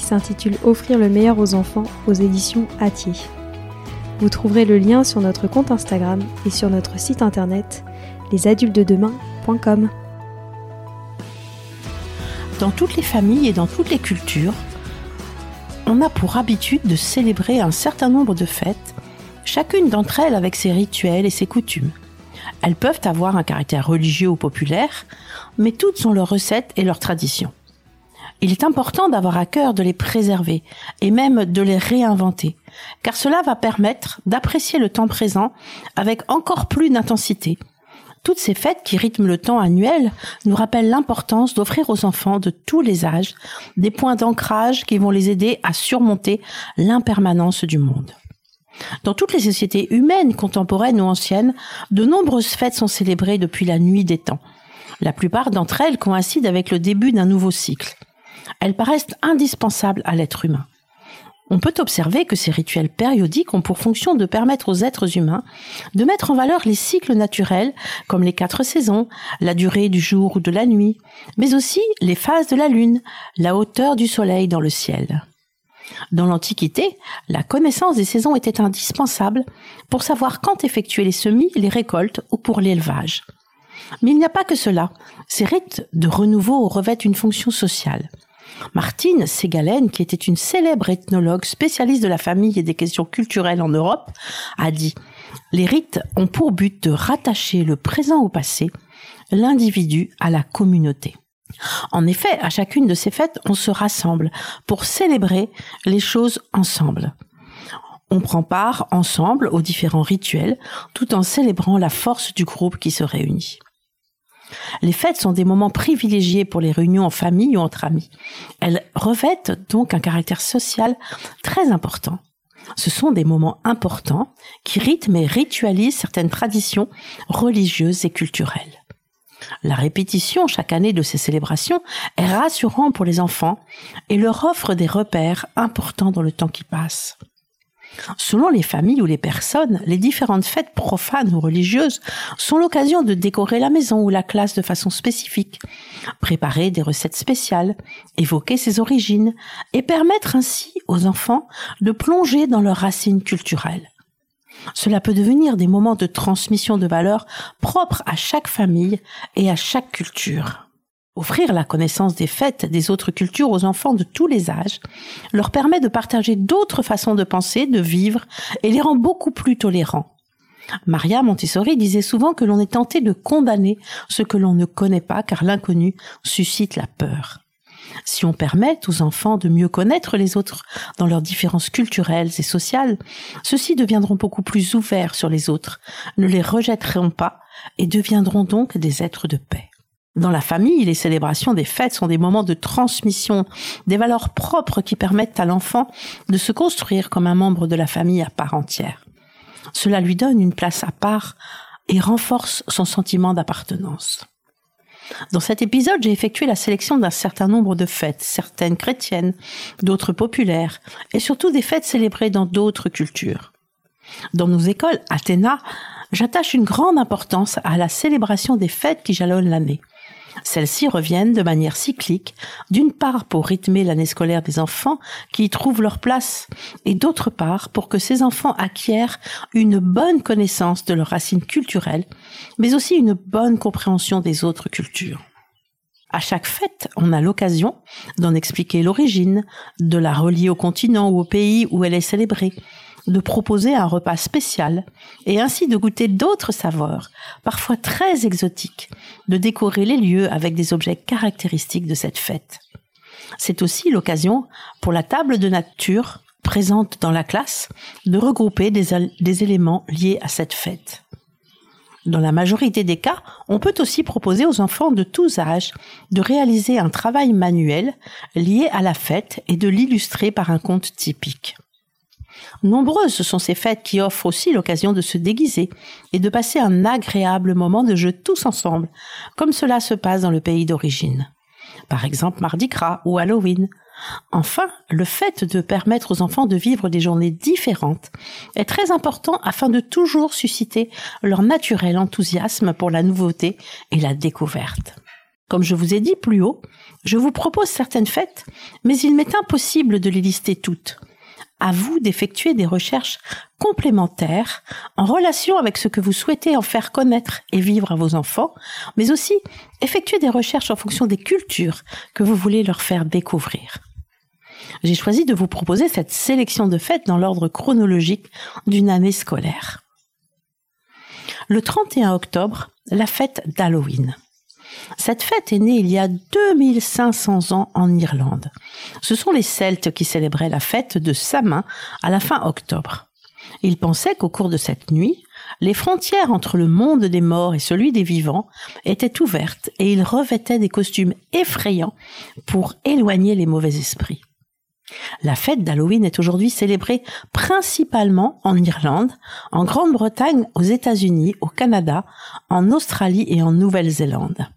qui s'intitule Offrir le meilleur aux enfants aux éditions Atier. Vous trouverez le lien sur notre compte Instagram et sur notre site internet lesadultesdedemain.com. Dans toutes les familles et dans toutes les cultures, on a pour habitude de célébrer un certain nombre de fêtes, chacune d'entre elles avec ses rituels et ses coutumes. Elles peuvent avoir un caractère religieux ou populaire, mais toutes ont leurs recettes et leurs traditions il est important d'avoir à cœur de les préserver et même de les réinventer, car cela va permettre d'apprécier le temps présent avec encore plus d'intensité. Toutes ces fêtes qui rythment le temps annuel nous rappellent l'importance d'offrir aux enfants de tous les âges des points d'ancrage qui vont les aider à surmonter l'impermanence du monde. Dans toutes les sociétés humaines, contemporaines ou anciennes, de nombreuses fêtes sont célébrées depuis la nuit des temps. La plupart d'entre elles coïncident avec le début d'un nouveau cycle elles paraissent indispensables à l'être humain. On peut observer que ces rituels périodiques ont pour fonction de permettre aux êtres humains de mettre en valeur les cycles naturels, comme les quatre saisons, la durée du jour ou de la nuit, mais aussi les phases de la lune, la hauteur du soleil dans le ciel. Dans l'Antiquité, la connaissance des saisons était indispensable pour savoir quand effectuer les semis, les récoltes ou pour l'élevage. Mais il n'y a pas que cela. Ces rites de renouveau revêtent une fonction sociale. Martine Ségalen, qui était une célèbre ethnologue spécialiste de la famille et des questions culturelles en Europe, a dit Les rites ont pour but de rattacher le présent au passé, l'individu à la communauté. En effet, à chacune de ces fêtes, on se rassemble pour célébrer les choses ensemble. On prend part ensemble aux différents rituels tout en célébrant la force du groupe qui se réunit. Les fêtes sont des moments privilégiés pour les réunions en famille ou entre amis. Elles revêtent donc un caractère social très important. Ce sont des moments importants qui rythment et ritualisent certaines traditions religieuses et culturelles. La répétition chaque année de ces célébrations est rassurant pour les enfants et leur offre des repères importants dans le temps qui passe. Selon les familles ou les personnes, les différentes fêtes profanes ou religieuses sont l'occasion de décorer la maison ou la classe de façon spécifique, préparer des recettes spéciales, évoquer ses origines et permettre ainsi aux enfants de plonger dans leurs racines culturelles. Cela peut devenir des moments de transmission de valeurs propres à chaque famille et à chaque culture. Offrir la connaissance des fêtes des autres cultures aux enfants de tous les âges leur permet de partager d'autres façons de penser, de vivre, et les rend beaucoup plus tolérants. Maria Montessori disait souvent que l'on est tenté de condamner ce que l'on ne connaît pas car l'inconnu suscite la peur. Si on permet aux enfants de mieux connaître les autres dans leurs différences culturelles et sociales, ceux-ci deviendront beaucoup plus ouverts sur les autres, ne les rejetteront pas et deviendront donc des êtres de paix. Dans la famille, les célébrations des fêtes sont des moments de transmission des valeurs propres qui permettent à l'enfant de se construire comme un membre de la famille à part entière. Cela lui donne une place à part et renforce son sentiment d'appartenance. Dans cet épisode, j'ai effectué la sélection d'un certain nombre de fêtes, certaines chrétiennes, d'autres populaires, et surtout des fêtes célébrées dans d'autres cultures. Dans nos écoles, Athéna, j'attache une grande importance à la célébration des fêtes qui jalonnent l'année. Celles-ci reviennent de manière cyclique, d'une part pour rythmer l'année scolaire des enfants qui y trouvent leur place, et d'autre part pour que ces enfants acquièrent une bonne connaissance de leurs racines culturelles, mais aussi une bonne compréhension des autres cultures. À chaque fête, on a l'occasion d'en expliquer l'origine, de la relier au continent ou au pays où elle est célébrée, de proposer un repas spécial et ainsi de goûter d'autres saveurs, parfois très exotiques, de décorer les lieux avec des objets caractéristiques de cette fête. C'est aussi l'occasion pour la table de nature présente dans la classe de regrouper des, éléments liés à cette fête. Dans la majorité des cas, on peut aussi proposer aux enfants de tous âges de réaliser un travail manuel lié à la fête et de l'illustrer par un conte typique. Nombreuses sont ces fêtes qui offrent aussi l'occasion de se déguiser et de passer un agréable moment de jeu tous ensemble, comme cela se passe dans le pays d'origine. Par exemple Mardi Gras ou Halloween. Enfin, le fait de permettre aux enfants de vivre des journées différentes est très important afin de toujours susciter leur naturel enthousiasme pour la nouveauté et la découverte. Comme je vous ai dit plus haut, je vous propose certaines fêtes, mais il m'est impossible de les lister toutes à vous d'effectuer des recherches complémentaires en relation avec ce que vous souhaitez en faire connaître et vivre à vos enfants, mais aussi effectuer des recherches en fonction des cultures que vous voulez leur faire découvrir. J'ai choisi de vous proposer cette sélection de fêtes dans l'ordre chronologique d'une année scolaire. Le 31 octobre, la fête d'Halloween. Cette fête est née il y a 2500 ans en Irlande. Ce sont les Celtes qui célébraient la fête de Samin à la fin octobre. Ils pensaient qu'au cours de cette nuit, les frontières entre le monde des morts et celui des vivants étaient ouvertes et ils revêtaient des costumes effrayants pour éloigner les mauvais esprits. La fête d'Halloween est aujourd'hui célébrée principalement en Irlande, en Grande-Bretagne, aux États-Unis, au Canada, en Australie et en Nouvelle-Zélande.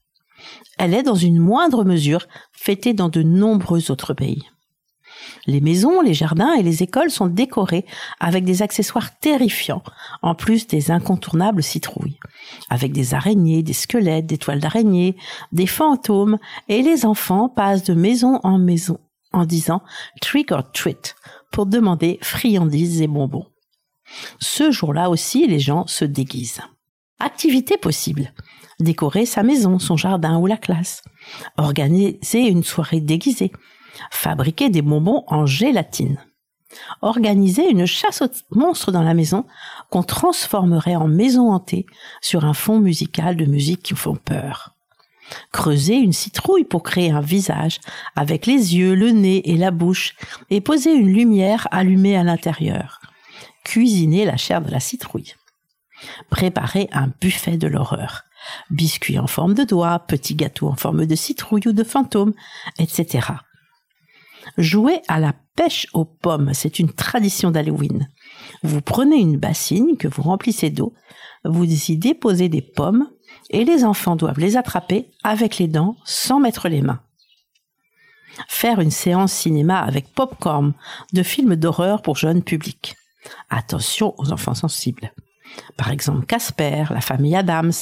Elle est dans une moindre mesure fêtée dans de nombreux autres pays. Les maisons, les jardins et les écoles sont décorés avec des accessoires terrifiants, en plus des incontournables citrouilles, avec des araignées, des squelettes, des toiles d'araignées, des fantômes, et les enfants passent de maison en maison en disant trick or treat pour demander friandises et bonbons. Ce jour-là aussi, les gens se déguisent. Activité possible décorer sa maison, son jardin ou la classe, organiser une soirée déguisée, fabriquer des bonbons en gélatine, organiser une chasse aux monstres dans la maison qu'on transformerait en maison hantée sur un fond musical de musique qui font peur. Creuser une citrouille pour créer un visage avec les yeux, le nez et la bouche et poser une lumière allumée à l'intérieur. Cuisiner la chair de la citrouille. Préparer un buffet de l'horreur biscuits en forme de doigt, petits gâteaux en forme de citrouille ou de fantôme, etc. Jouer à la pêche aux pommes, c'est une tradition d'Halloween. Vous prenez une bassine que vous remplissez d'eau, vous y déposez des pommes et les enfants doivent les attraper avec les dents sans mettre les mains. Faire une séance cinéma avec popcorn de films d'horreur pour jeunes publics. Attention aux enfants sensibles. Par exemple Casper, la famille Adams,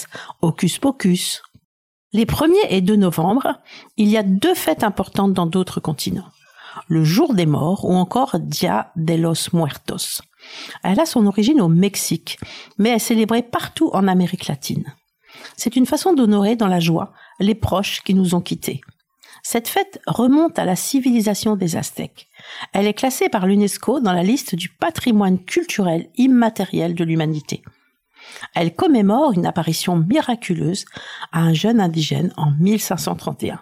Hocus Pocus. Les 1er et 2 novembre, il y a deux fêtes importantes dans d'autres continents. Le jour des morts ou encore Dia de los Muertos. Elle a son origine au Mexique, mais est célébrée partout en Amérique latine. C'est une façon d'honorer dans la joie les proches qui nous ont quittés. Cette fête remonte à la civilisation des Aztèques. Elle est classée par l'UNESCO dans la liste du patrimoine culturel immatériel de l'humanité. Elle commémore une apparition miraculeuse à un jeune indigène en 1531.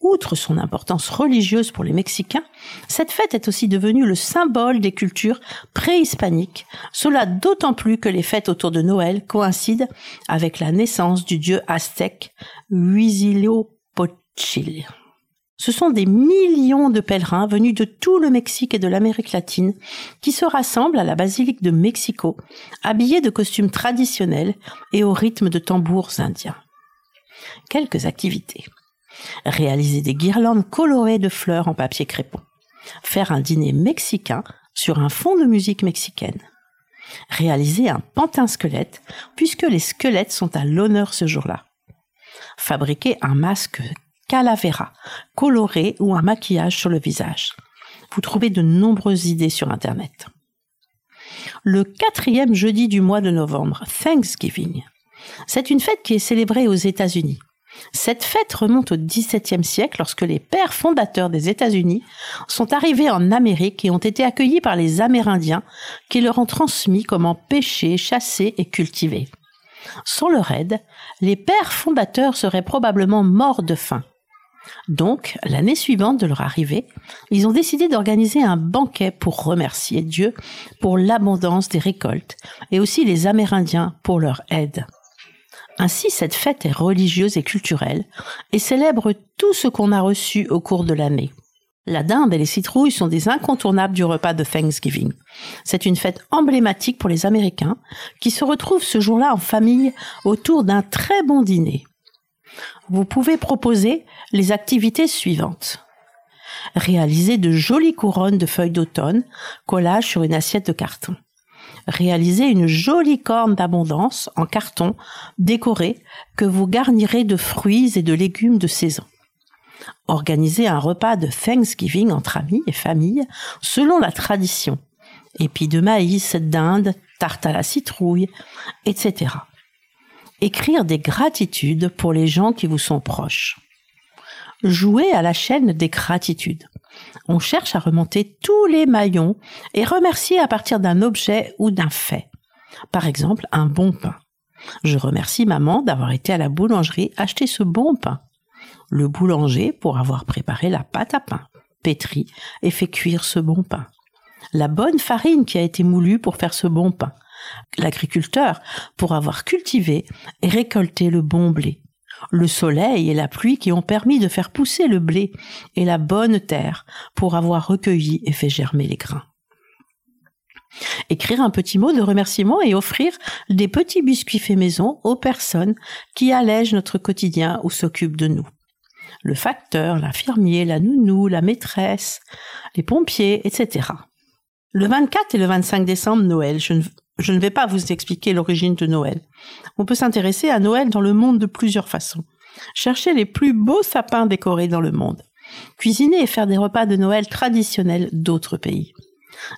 Outre son importance religieuse pour les Mexicains, cette fête est aussi devenue le symbole des cultures préhispaniques, cela d'autant plus que les fêtes autour de Noël coïncident avec la naissance du dieu aztèque Huitzilopochtli. Ce sont des millions de pèlerins venus de tout le Mexique et de l'Amérique latine qui se rassemblent à la basilique de Mexico, habillés de costumes traditionnels et au rythme de tambours indiens. Quelques activités. Réaliser des guirlandes colorées de fleurs en papier crépon. Faire un dîner mexicain sur un fond de musique mexicaine. Réaliser un pantin squelette, puisque les squelettes sont à l'honneur ce jour-là. Fabriquer un masque calavera, coloré ou un maquillage sur le visage. Vous trouvez de nombreuses idées sur Internet. Le quatrième jeudi du mois de novembre, Thanksgiving. C'est une fête qui est célébrée aux États-Unis. Cette fête remonte au XVIIe siècle lorsque les pères fondateurs des États-Unis sont arrivés en Amérique et ont été accueillis par les Amérindiens qui leur ont transmis comment pêcher, chasser et cultiver. Sans leur aide, les pères fondateurs seraient probablement morts de faim. Donc, l'année suivante de leur arrivée, ils ont décidé d'organiser un banquet pour remercier Dieu pour l'abondance des récoltes et aussi les Amérindiens pour leur aide. Ainsi, cette fête est religieuse et culturelle et célèbre tout ce qu'on a reçu au cours de l'année. La dinde et les citrouilles sont des incontournables du repas de Thanksgiving. C'est une fête emblématique pour les Américains qui se retrouvent ce jour-là en famille autour d'un très bon dîner. Vous pouvez proposer les activités suivantes. Réaliser de jolies couronnes de feuilles d'automne, collage sur une assiette de carton réaliser une jolie corne d'abondance en carton décorée que vous garnirez de fruits et de légumes de saison. Organiser un repas de Thanksgiving entre amis et famille selon la tradition. Épis de maïs, dinde, tarte à la citrouille, etc. Écrire des gratitudes pour les gens qui vous sont proches. Jouer à la chaîne des gratitudes on cherche à remonter tous les maillons et remercier à partir d'un objet ou d'un fait. Par exemple, un bon pain. Je remercie maman d'avoir été à la boulangerie acheter ce bon pain. Le boulanger pour avoir préparé la pâte à pain, pétri et fait cuire ce bon pain. La bonne farine qui a été moulue pour faire ce bon pain. L'agriculteur pour avoir cultivé et récolté le bon blé le soleil et la pluie qui ont permis de faire pousser le blé et la bonne terre pour avoir recueilli et fait germer les grains. Écrire un petit mot de remerciement et offrir des petits biscuits faits maison aux personnes qui allègent notre quotidien ou s'occupent de nous. Le facteur, l'infirmier, la nounou, la maîtresse, les pompiers, etc. Le 24 et le 25 décembre, Noël, je ne je ne vais pas vous expliquer l'origine de Noël. On peut s'intéresser à Noël dans le monde de plusieurs façons. Chercher les plus beaux sapins décorés dans le monde. Cuisiner et faire des repas de Noël traditionnels d'autres pays.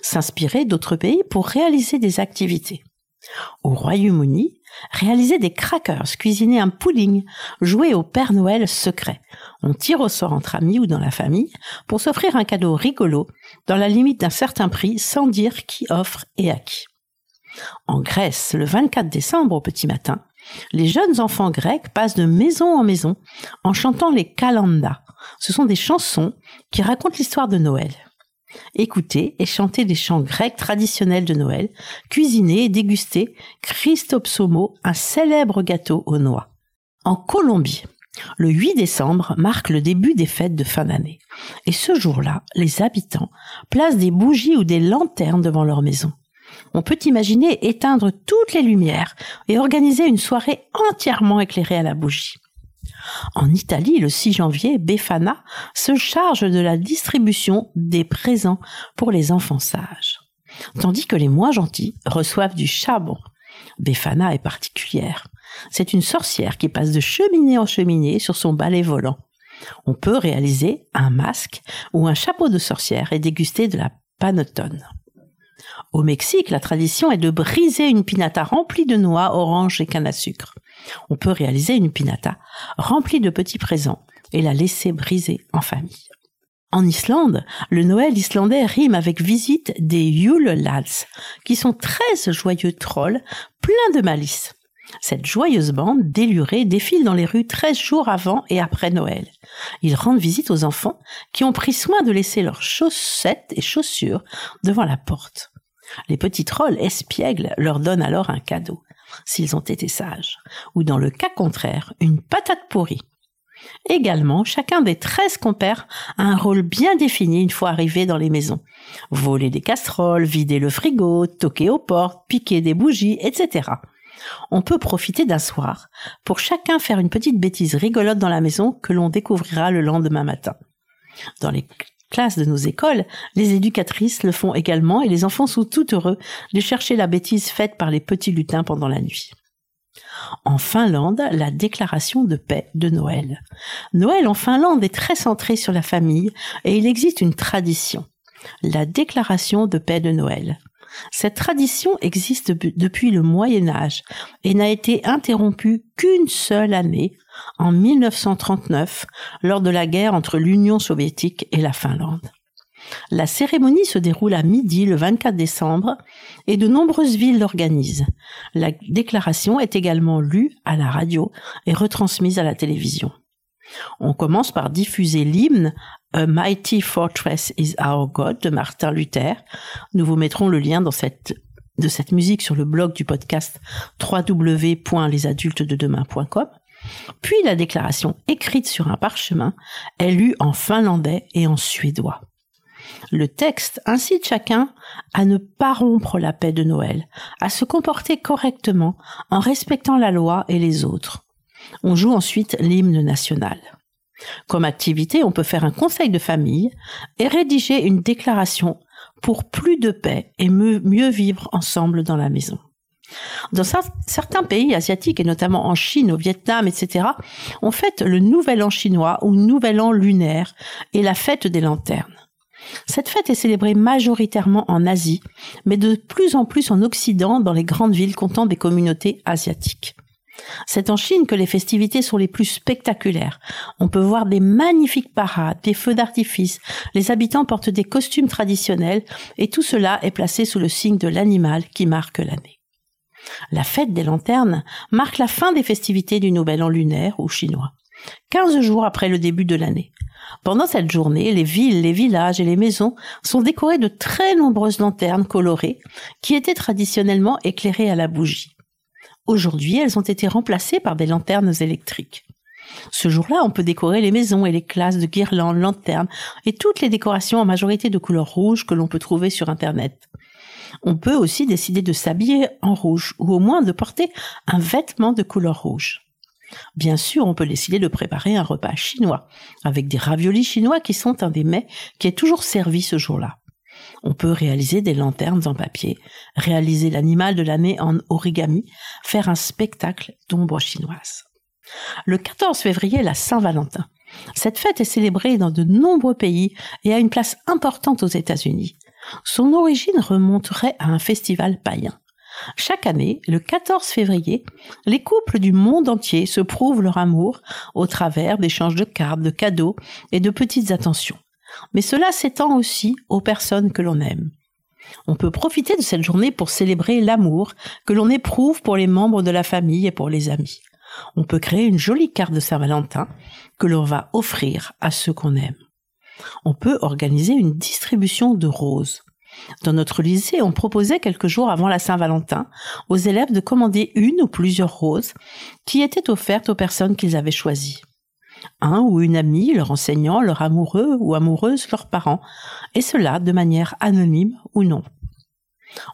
S'inspirer d'autres pays pour réaliser des activités. Au Royaume-Uni, réaliser des crackers, cuisiner un pudding, jouer au Père Noël secret. On tire au sort entre amis ou dans la famille pour s'offrir un cadeau rigolo dans la limite d'un certain prix sans dire qui offre et à qui. En Grèce, le 24 décembre au petit matin, les jeunes enfants grecs passent de maison en maison en chantant les kalandas. Ce sont des chansons qui racontent l'histoire de Noël. Écoutez et chantez des chants grecs traditionnels de Noël, cuisinez et dégustez Christopsomo, un célèbre gâteau aux noix. En Colombie, le 8 décembre marque le début des fêtes de fin d'année. Et ce jour-là, les habitants placent des bougies ou des lanternes devant leur maison on peut imaginer éteindre toutes les lumières et organiser une soirée entièrement éclairée à la bougie. En Italie, le 6 janvier, Befana se charge de la distribution des présents pour les enfants sages, tandis que les moins gentils reçoivent du charbon. Befana est particulière. C'est une sorcière qui passe de cheminée en cheminée sur son balai volant. On peut réaliser un masque ou un chapeau de sorcière et déguster de la panettone. Au Mexique, la tradition est de briser une pinata remplie de noix, oranges et canne à sucre. On peut réaliser une pinata remplie de petits présents et la laisser briser en famille. En Islande, le Noël islandais rime avec visite des Yule Lads, qui sont treize joyeux trolls pleins de malice. Cette joyeuse bande délurée défile dans les rues treize jours avant et après Noël. Ils rendent visite aux enfants qui ont pris soin de laisser leurs chaussettes et chaussures devant la porte. Les petits trolls espiègles leur donnent alors un cadeau, s'ils ont été sages, ou dans le cas contraire, une patate pourrie. Également, chacun des treize compères a un rôle bien défini une fois arrivé dans les maisons. Voler des casseroles, vider le frigo, toquer aux portes, piquer des bougies, etc. On peut profiter d'un soir pour chacun faire une petite bêtise rigolote dans la maison que l'on découvrira le lendemain matin. Classes de nos écoles, les éducatrices le font également et les enfants sont tout heureux de chercher la bêtise faite par les petits lutins pendant la nuit. En Finlande, la déclaration de paix de Noël. Noël en Finlande est très centré sur la famille et il existe une tradition. La déclaration de paix de Noël. Cette tradition existe depuis le Moyen Âge et n'a été interrompue qu'une seule année, en 1939, lors de la guerre entre l'Union soviétique et la Finlande. La cérémonie se déroule à midi le 24 décembre et de nombreuses villes l'organisent. La déclaration est également lue à la radio et retransmise à la télévision. On commence par diffuser l'hymne A Mighty Fortress is Our God de Martin Luther. Nous vous mettrons le lien de cette musique sur le blog du podcast www.lesadultesdedemain.com. Puis la déclaration écrite sur un parchemin est lue en finlandais et en suédois. Le texte incite chacun à ne pas rompre la paix de Noël, à se comporter correctement en respectant la loi et les autres. On joue ensuite l'hymne national. Comme activité, on peut faire un conseil de famille et rédiger une déclaration pour plus de paix et mieux vivre ensemble dans la maison. Dans certains pays asiatiques, et notamment en Chine, au Vietnam, etc., on fête le Nouvel An chinois ou Nouvel An lunaire et la fête des lanternes. Cette fête est célébrée majoritairement en Asie, mais de plus en plus en Occident, dans les grandes villes comptant des communautés asiatiques. C'est en Chine que les festivités sont les plus spectaculaires. On peut voir des magnifiques parades, des feux d'artifice, les habitants portent des costumes traditionnels et tout cela est placé sous le signe de l'animal qui marque l'année. La fête des lanternes marque la fin des festivités du Nouvel An lunaire ou chinois, quinze jours après le début de l'année. Pendant cette journée, les villes, les villages et les maisons sont décorés de très nombreuses lanternes colorées qui étaient traditionnellement éclairées à la bougie. Aujourd'hui, elles ont été remplacées par des lanternes électriques. Ce jour-là, on peut décorer les maisons et les classes de guirlandes, lanternes et toutes les décorations en majorité de couleur rouge que l'on peut trouver sur Internet. On peut aussi décider de s'habiller en rouge ou au moins de porter un vêtement de couleur rouge. Bien sûr, on peut décider de préparer un repas chinois, avec des raviolis chinois qui sont un des mets qui est toujours servi ce jour-là. On peut réaliser des lanternes en papier, réaliser l'animal de l'année en origami, faire un spectacle d'ombre chinoise. Le 14 février, la Saint-Valentin. Cette fête est célébrée dans de nombreux pays et a une place importante aux États-Unis. Son origine remonterait à un festival païen. Chaque année, le 14 février, les couples du monde entier se prouvent leur amour au travers d'échanges de cartes, de cadeaux et de petites attentions. Mais cela s'étend aussi aux personnes que l'on aime. On peut profiter de cette journée pour célébrer l'amour que l'on éprouve pour les membres de la famille et pour les amis. On peut créer une jolie carte de Saint-Valentin que l'on va offrir à ceux qu'on aime. On peut organiser une distribution de roses. Dans notre lycée, on proposait quelques jours avant la Saint-Valentin aux élèves de commander une ou plusieurs roses qui étaient offertes aux personnes qu'ils avaient choisies. Un ou une amie, leur enseignant, leur amoureux ou amoureuse, leurs parents, et cela de manière anonyme ou non.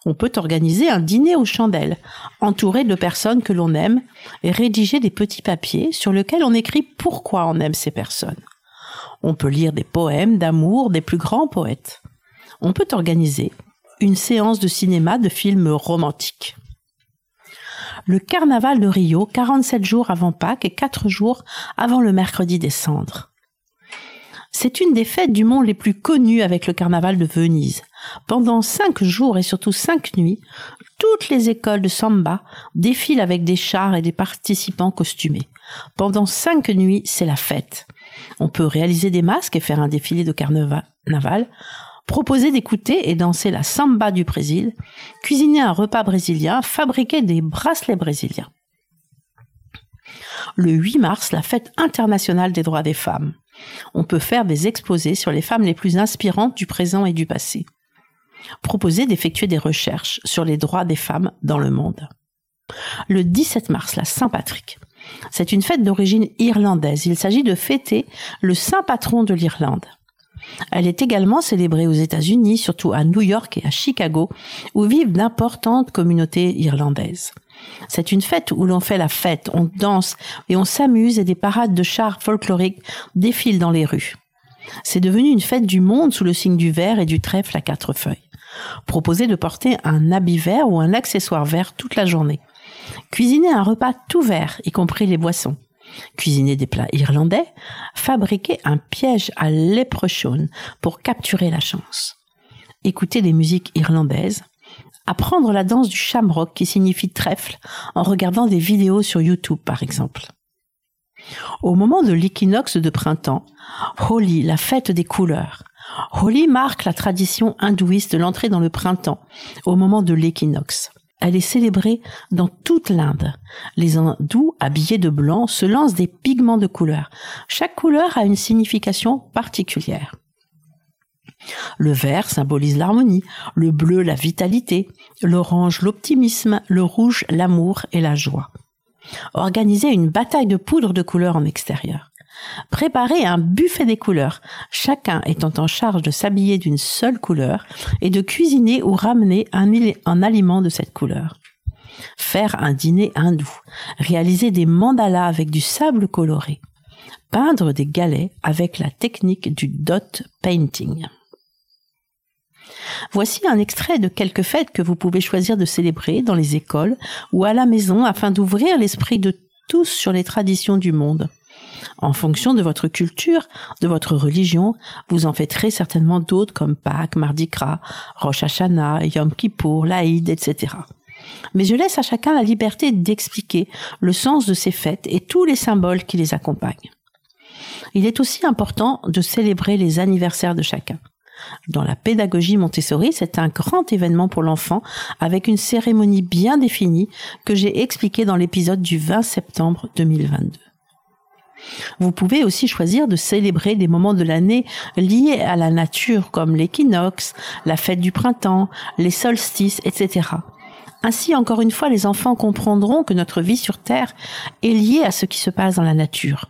On peut organiser un dîner aux chandelles, entouré de personnes que l'on aime, et rédiger des petits papiers sur lesquels on écrit pourquoi on aime ces personnes. On peut lire des poèmes d'amour des plus grands poètes on peut organiser une séance de cinéma de films romantiques. Le carnaval de Rio, 47 jours avant Pâques et 4 jours avant le mercredi des cendres. C'est une des fêtes du monde les plus connues avec le carnaval de Venise. Pendant cinq jours et surtout cinq nuits, toutes les écoles de samba défilent avec des chars et des participants costumés. Pendant cinq nuits, c'est la fête. On peut réaliser des masques et faire un défilé de carnaval proposer d'écouter et danser la samba du Brésil, cuisiner un repas brésilien, fabriquer des bracelets brésiliens. Le 8 mars, la fête internationale des droits des femmes. On peut faire des exposés sur les femmes les plus inspirantes du présent et du passé. Proposer d'effectuer des recherches sur les droits des femmes dans le monde. Le 17 mars, la Saint-Patrick. C'est une fête d'origine irlandaise. Il s'agit de fêter le saint patron de l'Irlande. Elle est également célébrée aux États-Unis, surtout à New York et à Chicago, où vivent d'importantes communautés irlandaises. C'est une fête où l'on fait la fête, on danse et on s'amuse et des parades de chars folkloriques défilent dans les rues. C'est devenu une fête du monde sous le signe du verre et du trèfle à quatre feuilles. Proposez de porter un habit vert ou un accessoire vert toute la journée. Cuisiner un repas tout vert, y compris les boissons. Cuisiner des plats irlandais. Fabriquer un piège à leprechaun pour capturer la chance. Écouter des musiques irlandaises. Apprendre la danse du shamrock qui signifie trèfle en regardant des vidéos sur YouTube par exemple. Au moment de l'équinoxe de printemps, Holi, la fête des couleurs. Holi marque la tradition hindouiste de l'entrée dans le printemps, au moment de l'équinoxe. Elle est célébrée dans toute l'Inde. Les hindous, habillés de blanc, se lancent des pigments de couleur. Chaque couleur a une signification particulière. Le vert symbolise l'harmonie, le bleu la vitalité, l'orange l'optimisme, le rouge l'amour et la joie. Organiser une bataille de poudre de couleurs en extérieur. Préparer un buffet des couleurs, chacun étant en charge de s'habiller d'une seule couleur et de cuisiner ou ramener un, aliment de cette couleur. Faire un dîner hindou. Réaliser des mandalas avec du sable coloré. Peindre des galets avec la technique du dot painting. Voici un extrait de quelques fêtes que vous pouvez choisir de célébrer dans les écoles ou à la maison afin d'ouvrir l'esprit de tous sur les traditions du monde. En fonction de votre culture, de votre religion, vous en très certainement d'autres comme Pâques, Mardi Gras, Rosh Hashanah, Yom Kippour, l'Aïd, etc. Mais je laisse à chacun la liberté d'expliquer le sens de ces fêtes et tous les symboles qui les accompagnent. Il est aussi important de célébrer les anniversaires de chacun. Dans la pédagogie Montessori, c'est un grand événement pour l'enfant avec une cérémonie bien définie que j'ai expliquée dans l'épisode du 20 septembre 2022. Vous pouvez aussi choisir de célébrer des moments de l'année liés à la nature comme l'équinoxe, la fête du printemps, les solstices, etc. Ainsi, encore une fois, les enfants comprendront que notre vie sur Terre est liée à ce qui se passe dans la nature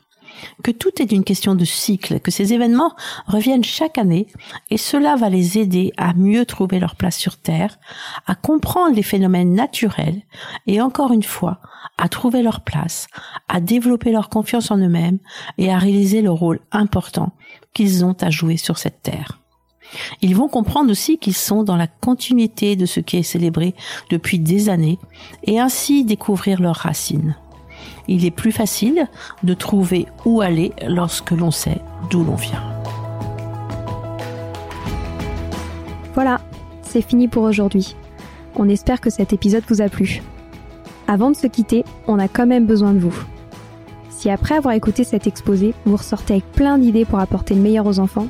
que tout est une question de cycle, que ces événements reviennent chaque année et cela va les aider à mieux trouver leur place sur Terre, à comprendre les phénomènes naturels et encore une fois, à trouver leur place, à développer leur confiance en eux-mêmes et à réaliser le rôle important qu'ils ont à jouer sur cette Terre. Ils vont comprendre aussi qu'ils sont dans la continuité de ce qui est célébré depuis des années et ainsi découvrir leurs racines il est plus facile de trouver où aller lorsque l'on sait d'où l'on vient. Voilà, c'est fini pour aujourd'hui. On espère que cet épisode vous a plu. Avant de se quitter, on a quand même besoin de vous. Si après avoir écouté cet exposé, vous ressortez avec plein d'idées pour apporter le meilleur aux enfants,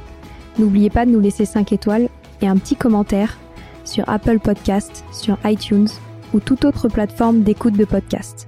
n'oubliez pas de nous laisser 5 étoiles et un petit commentaire sur Apple Podcast, sur iTunes ou toute autre plateforme d'écoute de podcast.